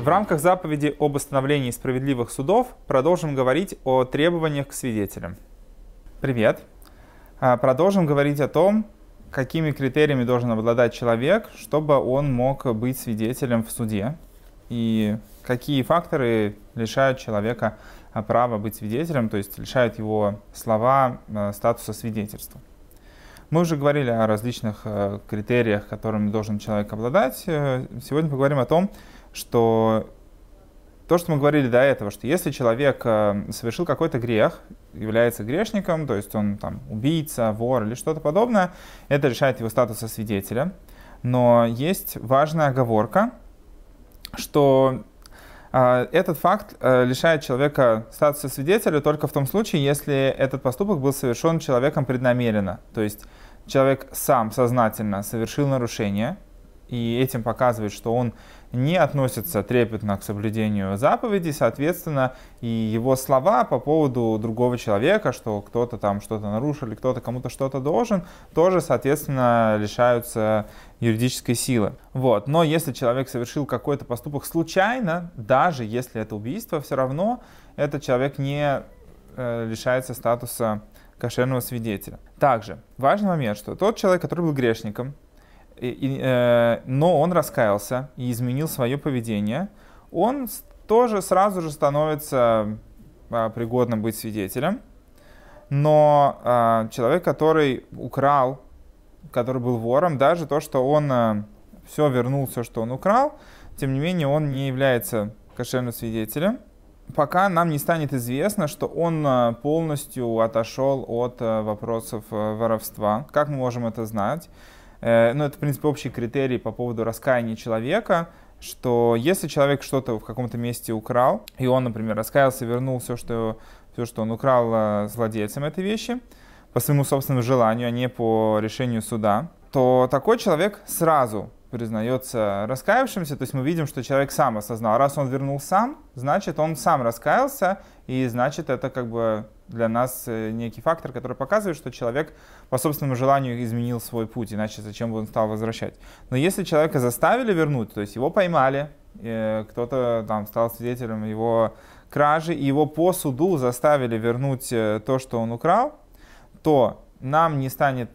В рамках заповеди об установлении справедливых судов продолжим говорить о требованиях к свидетелям. Привет! А, продолжим говорить о том, какими критериями должен обладать человек, чтобы он мог быть свидетелем в суде, и какие факторы лишают человека права быть свидетелем, то есть лишают его слова а, статуса свидетельства. Мы уже говорили о различных э, критериях, которыми должен человек обладать. Э, сегодня поговорим о том, что то, что мы говорили до этого, что если человек э, совершил какой-то грех, является грешником, то есть он там убийца, вор или что-то подобное, это решает его статуса свидетеля. Но есть важная оговорка, что э, этот факт э, лишает человека статуса свидетеля только в том случае, если этот поступок был совершен человеком преднамеренно. То есть человек сам сознательно совершил нарушение, и этим показывает, что он не относится трепетно к соблюдению заповедей, соответственно, и его слова по поводу другого человека, что кто-то там что-то нарушил или кто-то кому-то что-то должен, тоже, соответственно, лишаются юридической силы. Вот. Но если человек совершил какой-то поступок случайно, даже если это убийство, все равно этот человек не э, лишается статуса кошерного свидетеля. Также важный момент, что тот человек, который был грешником, и, э, но он раскаялся и изменил свое поведение, он тоже сразу же становится э, пригодным быть свидетелем. Но э, человек, который украл, который был вором, даже то, что он э, все вернул, все, что он украл, тем не менее он не является кошерным свидетелем, пока нам не станет известно, что он полностью отошел от вопросов воровства. Как мы можем это знать? Э, ну, это, в принципе, общий критерий по поводу раскаяния человека, что если человек что-то в каком-то месте украл, и он, например, раскаялся, вернул все, что, все, что он украл э, с владельцем этой вещи, по своему собственному желанию, а не по решению суда, то такой человек сразу признается раскаявшимся, то есть мы видим, что человек сам осознал. Раз он вернул сам, значит, он сам раскаялся, и значит, это как бы для нас э, некий фактор, который показывает, что человек по собственному желанию изменил свой путь, иначе зачем бы он стал возвращать. Но если человека заставили вернуть, то есть его поймали, э, кто-то там стал свидетелем его кражи, и его по суду заставили вернуть э, то, что он украл, то нам не станет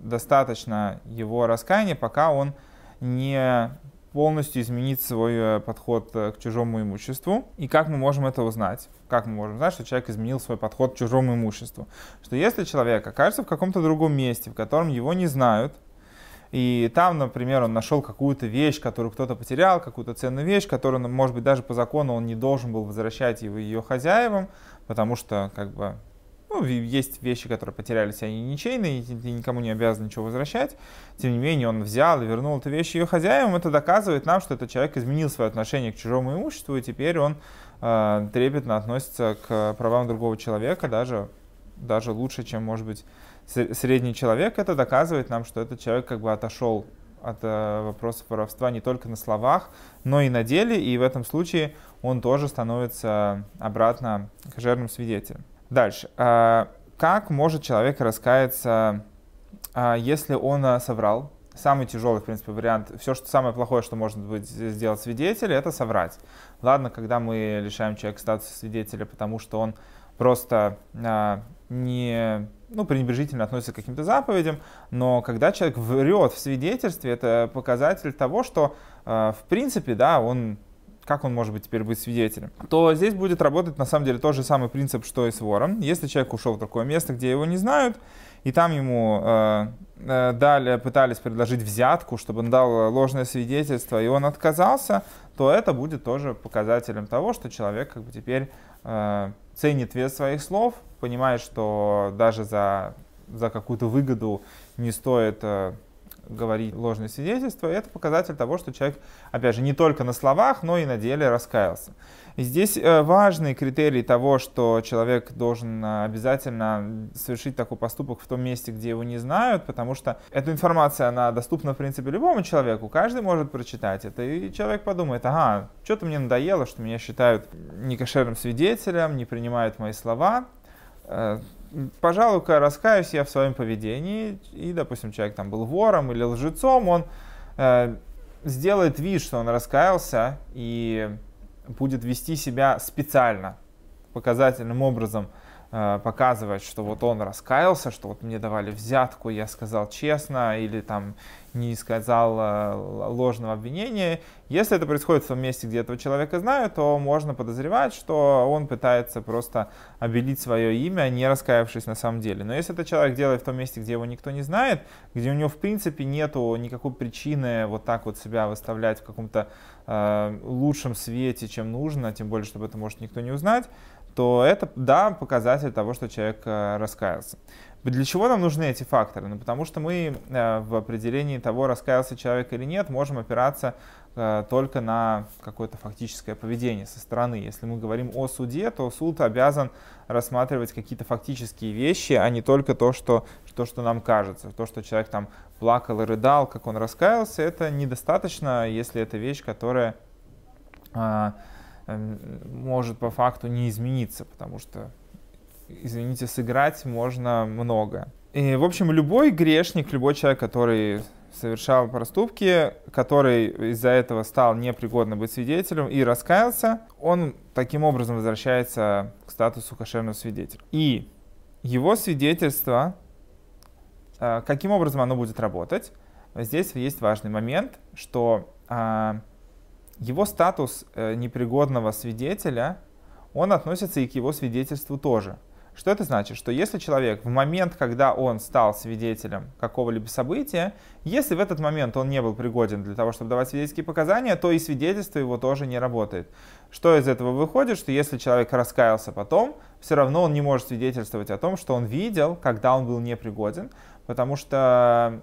достаточно его раскаяния, пока он не полностью изменить свой э, подход э, к чужому имуществу. И как мы можем это узнать? Как мы можем узнать, что человек изменил свой подход к чужому имуществу? Что если человек окажется в каком-то другом месте, в котором его не знают, и там, например, он нашел какую-то вещь, которую кто-то потерял, какую-то ценную вещь, которую, может быть, даже по закону он не должен был возвращать ее хозяевам, потому что, как бы, ну, есть вещи, которые потерялись, они ничейные, и ты никому не обязан ничего возвращать. Тем не менее, он взял и вернул эту вещь ее хозяевам. Это доказывает нам, что этот человек изменил свое отношение к чужому имуществу, и теперь он э, трепетно относится к правам другого человека, даже, даже лучше, чем, может быть, средний человек. Это доказывает нам, что этот человек как бы отошел от э, вопросов воровства не только на словах, но и на деле, и в этом случае он тоже становится обратно кожерным свидетелем. Дальше. А, как может человек раскаяться, а, если он а, соврал? Самый тяжелый, в принципе, вариант. Все, что самое плохое, что может быть сделать свидетель, это соврать. Ладно, когда мы лишаем человека статуса свидетеля, потому что он просто не ну, пренебрежительно относится к каким-то заповедям, но когда человек врет в свидетельстве, это показатель того, что, в принципе, да, он как он может быть теперь быть свидетелем, то здесь будет работать на самом деле тот же самый принцип, что и с вором. Если человек ушел в такое место, где его не знают, и там ему э, э, дали, пытались предложить взятку, чтобы он дал ложное свидетельство, и он отказался, то это будет тоже показателем того, что человек как бы теперь э, ценит вес своих слов, понимает, что даже за, за какую-то выгоду не стоит э, говорить ложное свидетельство, это показатель того, что человек, опять же, не только на словах, но и на деле раскаялся. И здесь э, важный критерий того, что человек должен э, обязательно совершить такой поступок в том месте, где его не знают, потому что эта информация, она доступна, в принципе, любому человеку, каждый может прочитать это, и человек подумает, ага, что-то мне надоело, что меня считают некошерным свидетелем, не принимают мои слова, э, пожалуй-ка раскаюсь я в своем поведении, и, допустим, человек там был вором или лжецом, он э, сделает вид, что он раскаялся и будет вести себя специально, показательным образом – Э, показывать, что вот он раскаялся, что вот мне давали взятку, я сказал честно, или там не сказал э, ложного обвинения. Если это происходит в том месте, где этого человека знают, то можно подозревать, что он пытается просто обелить свое имя, не раскаявшись на самом деле. Но если это человек делает в том месте, где его никто не знает, где у него в принципе нету никакой причины вот так вот себя выставлять в каком-то э, лучшем свете, чем нужно, тем более, чтобы это может никто не узнать, то это, да, показатель того, что человек э, раскаялся. Для чего нам нужны эти факторы? Ну, потому что мы э, в определении того, раскаялся человек или нет, можем опираться э, только на какое-то фактическое поведение со стороны. Если мы говорим о суде, то суд обязан рассматривать какие-то фактические вещи, а не только то, что, то, что нам кажется. То, что человек там плакал и рыдал, как он раскаялся, это недостаточно, если это вещь, которая Эм, может по факту не измениться, потому что, извините, сыграть можно много. И, в общем, любой грешник, любой человек, который совершал проступки, который из-за этого стал непригодным быть свидетелем и раскаялся, он таким образом возвращается к статусу кошерного свидетеля. И его свидетельство, э, каким образом оно будет работать, здесь есть важный момент, что а, его статус э, непригодного свидетеля, он относится и к его свидетельству тоже. Что это значит? Что если человек в момент, когда он стал свидетелем какого-либо события, если в этот момент он не был пригоден для того, чтобы давать свидетельские показания, то и свидетельство его тоже не работает. Что из этого выходит? Что если человек раскаялся потом, все равно он не может свидетельствовать о том, что он видел, когда он был непригоден, потому что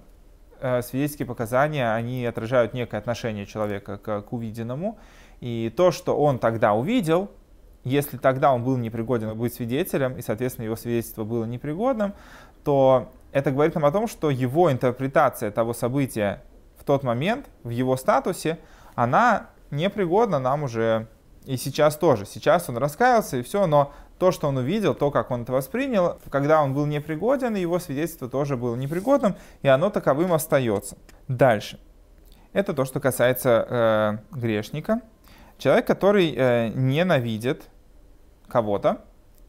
Э, свидетельские показания, они отражают некое отношение человека к, к увиденному. И то, что он тогда увидел, если тогда он был непригоден быть свидетелем, и, соответственно, его свидетельство было непригодным, то это говорит нам о том, что его интерпретация того события в тот момент, в его статусе, она непригодна нам уже и сейчас тоже. Сейчас он раскаялся и все, но то, что он увидел, то, как он это воспринял, когда он был непригоден, его свидетельство тоже было непригодным, и оно таковым остается. Дальше. Это то, что касается э, грешника. Человек, который э, ненавидит кого-то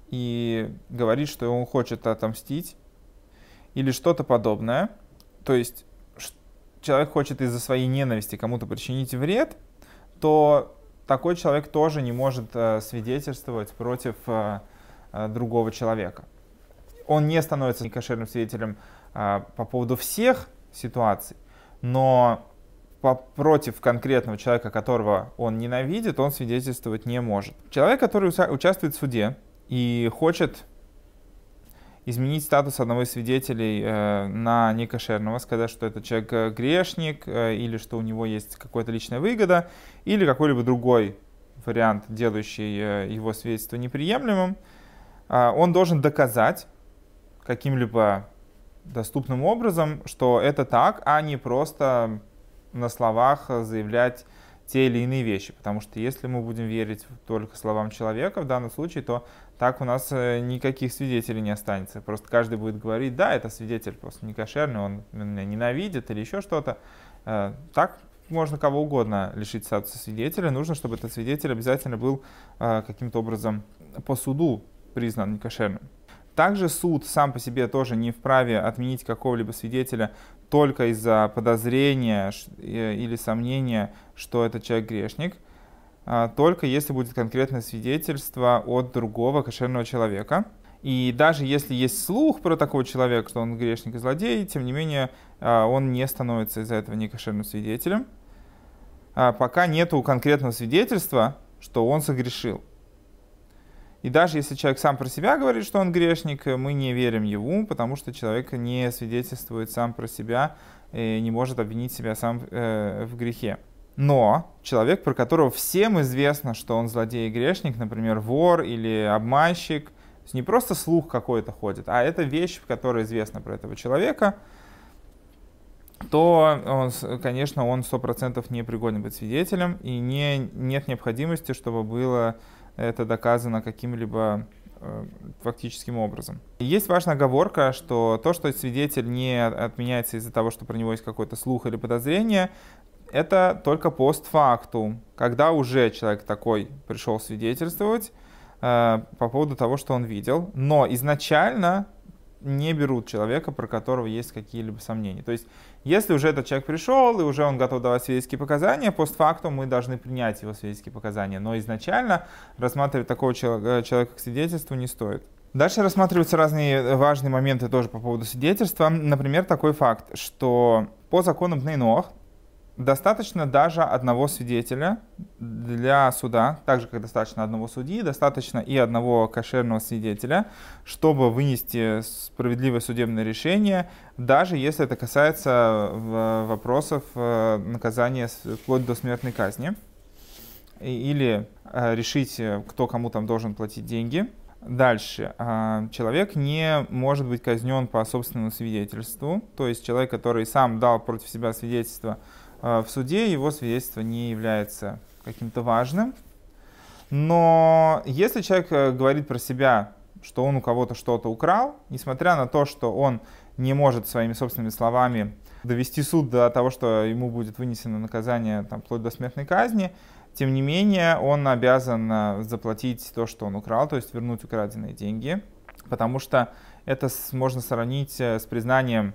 и говорит, что он хочет отомстить или что-то подобное, то есть человек хочет из-за своей ненависти кому-то причинить вред, то такой человек тоже не может э, свидетельствовать против э, э, другого человека. Он не становится некошерным свидетелем по поводу всех ситуаций, но против конкретного человека, которого он ненавидит, он свидетельствовать не может. Человек, который участвует в суде и хочет изменить статус одного из свидетелей э, на некошерного, сказать, что этот человек э, грешник, э, или что у него есть какая-то личная выгода, или какой-либо другой вариант, делающий э, его свидетельство неприемлемым, э, он должен доказать каким-либо доступным образом, что это так, а не просто на словах заявлять те или иные вещи. Потому что если мы будем верить только словам человека в данном случае, то так у нас э, никаких свидетелей не останется. Просто каждый будет говорить, да, это свидетель просто не кошерный, он меня ненавидит или еще что-то. Э, так можно кого угодно лишить статуса свидетеля. Нужно, чтобы этот свидетель обязательно был э, каким-то образом по суду признан некошерным. Также суд сам по себе тоже не вправе отменить какого-либо свидетеля только из-за подозрения или сомнения, что этот человек грешник – а, только если будет конкретное свидетельство от другого кошерного человека. И даже если есть слух про такого человека, что он грешник и злодей, тем не менее а, он не становится из-за этого некошерным свидетелем, а, пока нету конкретного свидетельства, что он согрешил. И даже если человек сам про себя говорит, что он грешник, мы не верим ему, потому что человек не свидетельствует сам про себя и не может обвинить себя сам э, в грехе. Но человек, про которого всем известно, что он злодей и грешник, например, вор или обманщик, не просто слух какой-то ходит, а это вещь, которая известна про этого человека, то, он, конечно, он 100% не пригоден быть свидетелем, и не, нет необходимости, чтобы было это доказано каким-либо э, фактическим образом. Есть важная оговорка, что то, что свидетель не отменяется из-за того, что про него есть какой-то слух или подозрение, это только постфактум, когда уже человек такой пришел свидетельствовать э, по поводу того, что он видел, но изначально не берут человека, про которого есть какие-либо сомнения. То есть, если уже этот человек пришел и уже он готов давать свидетельские показания, постфактум мы должны принять его свидетельские показания. Но изначально рассматривать такого человека, человека к свидетельству не стоит. Дальше рассматриваются разные важные моменты тоже по поводу свидетельства. Например, такой факт, что по законам Пнейнох достаточно даже одного свидетеля для суда, так же как достаточно одного судьи, достаточно и одного кошерного свидетеля, чтобы вынести справедливое судебное решение, даже если это касается вопросов э, наказания вплоть до смертной казни, или э, решить, э, кто кому там должен платить деньги. Дальше. Человек не может быть казнен по собственному свидетельству, то есть человек, который сам дал против себя свидетельство, Э, в суде его свидетельство не является каким-то важным. Но если человек э, говорит про себя, что он у кого-то что-то украл, несмотря на то, что он не может своими собственными словами довести суд до того, что ему будет вынесено наказание там, вплоть до смертной казни, тем не менее он обязан э, заплатить то, что он украл, то есть вернуть украденные деньги, потому что это можно сравнить с признанием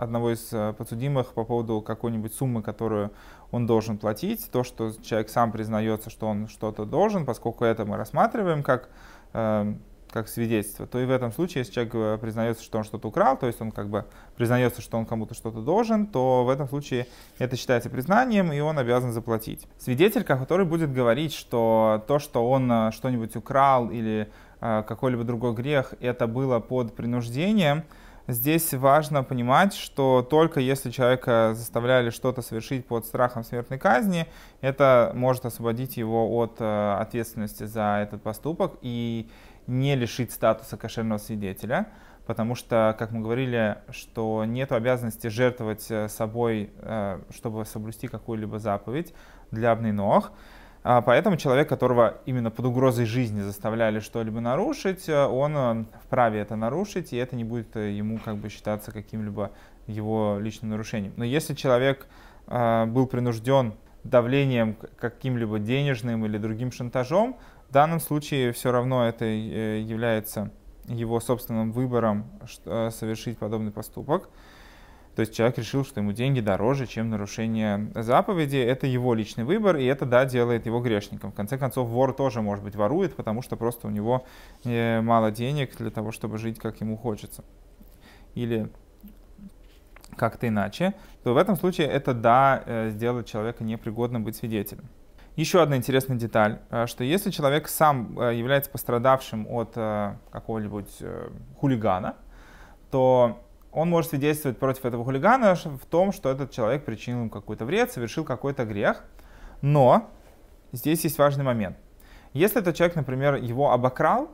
одного из э, подсудимых по поводу какой-нибудь суммы, которую он должен платить, то, что человек сам признается, что он что-то должен, поскольку это мы рассматриваем как, э, как свидетельство, то и в этом случае, если человек э, признается, что он что-то украл, то есть он как бы признается, что он кому-то что-то должен, то в этом случае это считается признанием, и он обязан заплатить. Свидетель, который будет говорить, что то, что он что-нибудь украл или какой-либо другой грех, это было под принуждением, Здесь важно понимать, что только если человека заставляли что-то совершить под страхом смертной казни, это может освободить его от э, ответственности за этот поступок и не лишить статуса кошерного свидетеля, потому что, как мы говорили, что нет обязанности жертвовать э, собой, э, чтобы соблюсти какую-либо заповедь для обнынох. А поэтому человек, которого именно под угрозой жизни заставляли что-либо нарушить, э, он э, вправе это нарушить, и это не будет э, ему как бы считаться каким-либо его личным нарушением. Но если человек был принужден давлением каким-либо денежным или другим шантажом, в данном случае все равно это является его собственным выбором совершить подобный поступок. То есть человек решил, что ему деньги дороже, чем нарушение заповеди. Это его личный выбор, и это, да, делает его грешником. В конце концов, вор тоже, может быть, ворует, потому что просто у него э, мало денег для того, чтобы жить, как ему хочется. Или как-то иначе, то в этом случае это, да, э, сделает человека непригодным быть свидетелем. Еще одна интересная деталь, э, что если человек сам является пострадавшим от какого-нибудь хулигана, то он может свидетельствовать против этого хулигана в том, что этот человек причинил ему какой-то вред, совершил какой-то грех. Но здесь есть важный момент. Если этот человек, например, его обокрал,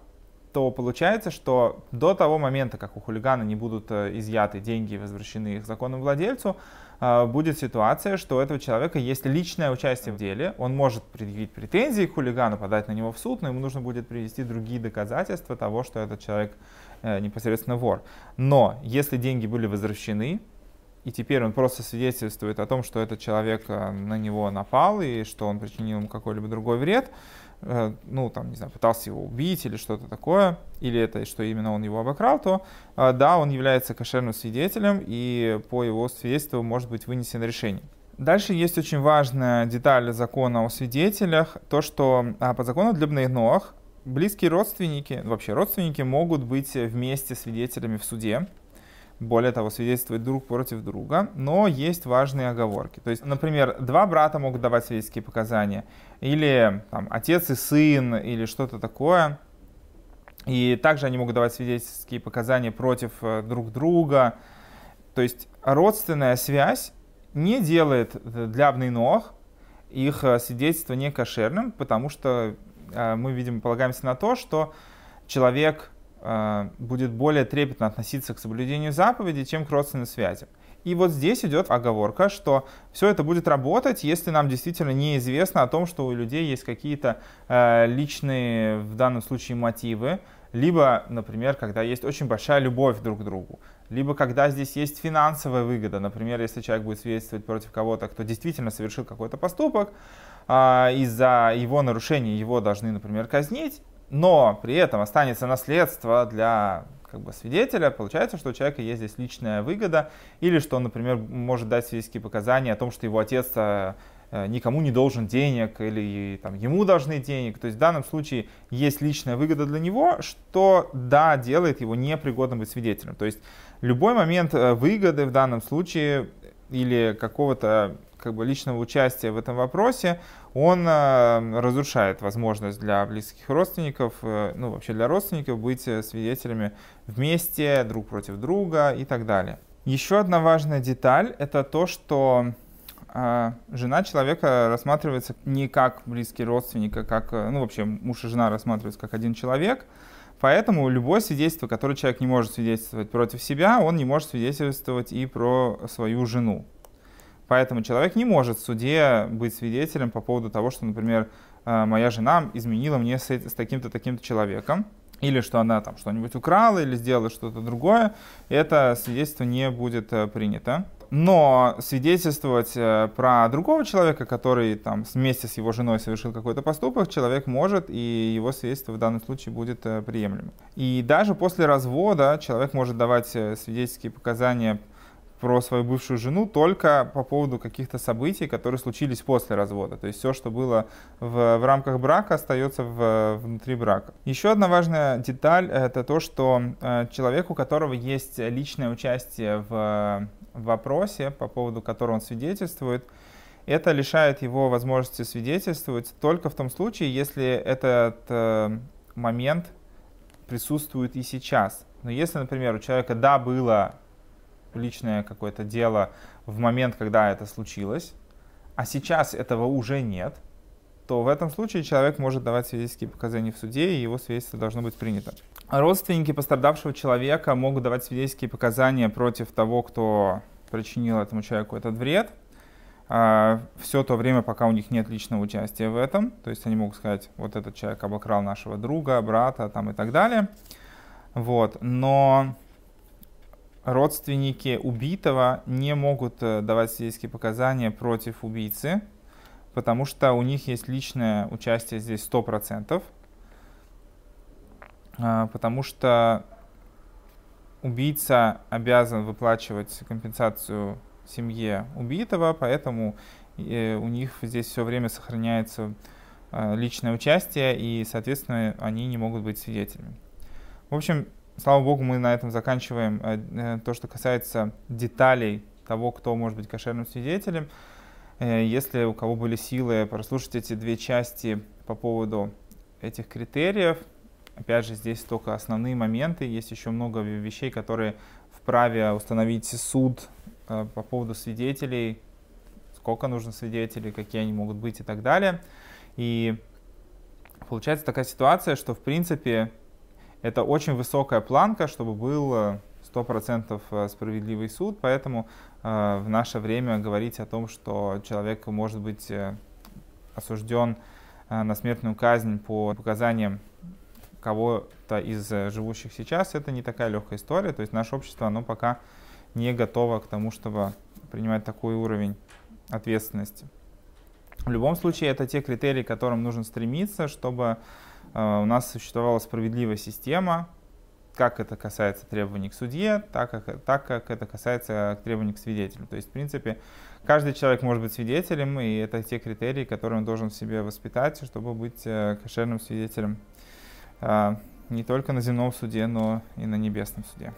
то получается, что до того момента, как у хулигана не будут э, изъяты деньги и возвращены их законному владельцу, э, будет ситуация, что у этого человека есть личное участие в деле, он может предъявить претензии к хулигану, подать на него в суд, но ему нужно будет привести другие доказательства того, что этот человек непосредственно вор. Но если деньги были возвращены, и теперь он просто свидетельствует о том, что этот человек э, на него напал и что он причинил ему какой-либо другой вред, э, ну, там, не знаю, пытался его убить или что-то такое, или это, что именно он его обокрал, то да, он является кошерным свидетелем, и по его свидетельству может быть вынесено решение. Дальше есть очень важная деталь закона о свидетелях, то, что а, по закону для Бнейнох близкие родственники, вообще родственники могут быть вместе свидетелями в суде. Более того, свидетельствовать друг против друга, но есть важные оговорки. То есть, например, два брата могут давать свидетельские показания, или там, отец и сын, или что-то такое. И также они могут давать свидетельские показания против э, друг друга. То есть родственная связь не делает для обнынох их э, свидетельство не кошерным, потому что Э, мы, видимо, полагаемся на то, что человек э, будет более трепетно относиться к соблюдению заповеди, чем к родственной связи. И вот здесь идет оговорка, что все это будет работать, если нам действительно неизвестно о том, что у людей есть какие-то э, личные, в данном случае, мотивы, либо, например, когда есть очень большая любовь друг к другу, либо когда здесь есть финансовая выгода, например, если человек будет свидетельствовать против кого-то, кто действительно совершил какой-то поступок, из-за его нарушения его должны, например, казнить, но при этом останется наследство для как бы, свидетеля, получается, что у человека есть здесь личная выгода, или что он, например, может дать свидетельские показания о том, что его отец э, никому не должен денег, или там, ему должны денег. То есть в данном случае есть личная выгода для него, что, да, делает его непригодным быть свидетелем. То есть любой момент э, выгоды в данном случае или какого-то как бы личного участия в этом вопросе, он э, разрушает возможность для близких родственников, э, ну вообще для родственников быть э, свидетелями вместе, друг против друга и так далее. Еще одна важная деталь это то, что жена человека рассматривается не как близкий родственник, а как, ну вообще муж и жена рассматриваются как один человек, Поэтому любое свидетельство, которое человек не может свидетельствовать против себя, он не может свидетельствовать и про свою жену. Поэтому человек не может в суде быть свидетелем по поводу того, что, например, э, моя жена изменила мне с, таким-то, таким-то человеком, или что она там что-нибудь украла, или сделала что-то другое, это свидетельство не будет э, принято. Но свидетельствовать э, про другого человека, который там вместе с его женой совершил какой-то поступок, человек может, и его свидетельство в данном случае будет приемлемым. И даже после развода человек может давать свидетельские показания про свою бывшую жену только по поводу каких-то событий, которые случились после развода. То есть все, что было в, в рамках брака, остается в, внутри брака. Еще одна важная деталь — это то, что э, человек, у которого есть личное участие в, в вопросе, по поводу которого он свидетельствует, это лишает его возможности свидетельствовать только в том случае, если этот э, момент присутствует и сейчас. Но если, например, у человека, да, было личное какое-то дело в момент, когда это случилось, а сейчас этого уже нет, то в этом случае человек может давать свидетельские показания в суде, и его свидетельство должно быть принято. Родственники пострадавшего человека могут давать свидетельские показания против того, кто причинил этому человеку этот вред, а, все то время, пока у них нет личного участия в этом. То есть они могут сказать, вот этот человек обокрал нашего друга, брата там, и так далее. Вот. Но родственники убитого не могут э, давать свидетельские показания против убийцы, потому что у них есть личное участие здесь 100%, а, потому что убийца обязан выплачивать компенсацию семье убитого, поэтому э, у них здесь все время сохраняется э, личное участие, и, соответственно, они не могут быть свидетелями. В общем, слава богу, мы на этом заканчиваем э, э, то, что касается деталей того, кто может быть кошерным свидетелем. Э, если у кого были силы прослушать эти две части по поводу этих критериев, опять же, здесь только основные моменты, есть еще много вещей, которые вправе установить суд по поводу свидетелей, сколько нужно свидетелей, какие они могут быть и так далее. И получается такая ситуация, что в принципе это очень высокая планка, чтобы был 100% э, справедливый суд, поэтому э, в наше время говорить о том, что человек может быть э, осужден на смертную казнь по показаниям кого-то из живущих сейчас, это не такая легкая история. То есть наше общество, оно пока не готово к тому, чтобы принимать такой уровень ответственности. В любом случае, это те критерии, к которым нужно стремиться, чтобы Э, у нас существовала справедливая система, как это касается требований к судье, так как, так как это касается требований к свидетелю. То есть, в принципе, каждый человек может быть свидетелем, и это те критерии, которые он должен в себе воспитать, чтобы быть э, кошерным свидетелем э, не только на земном суде, но и на небесном суде.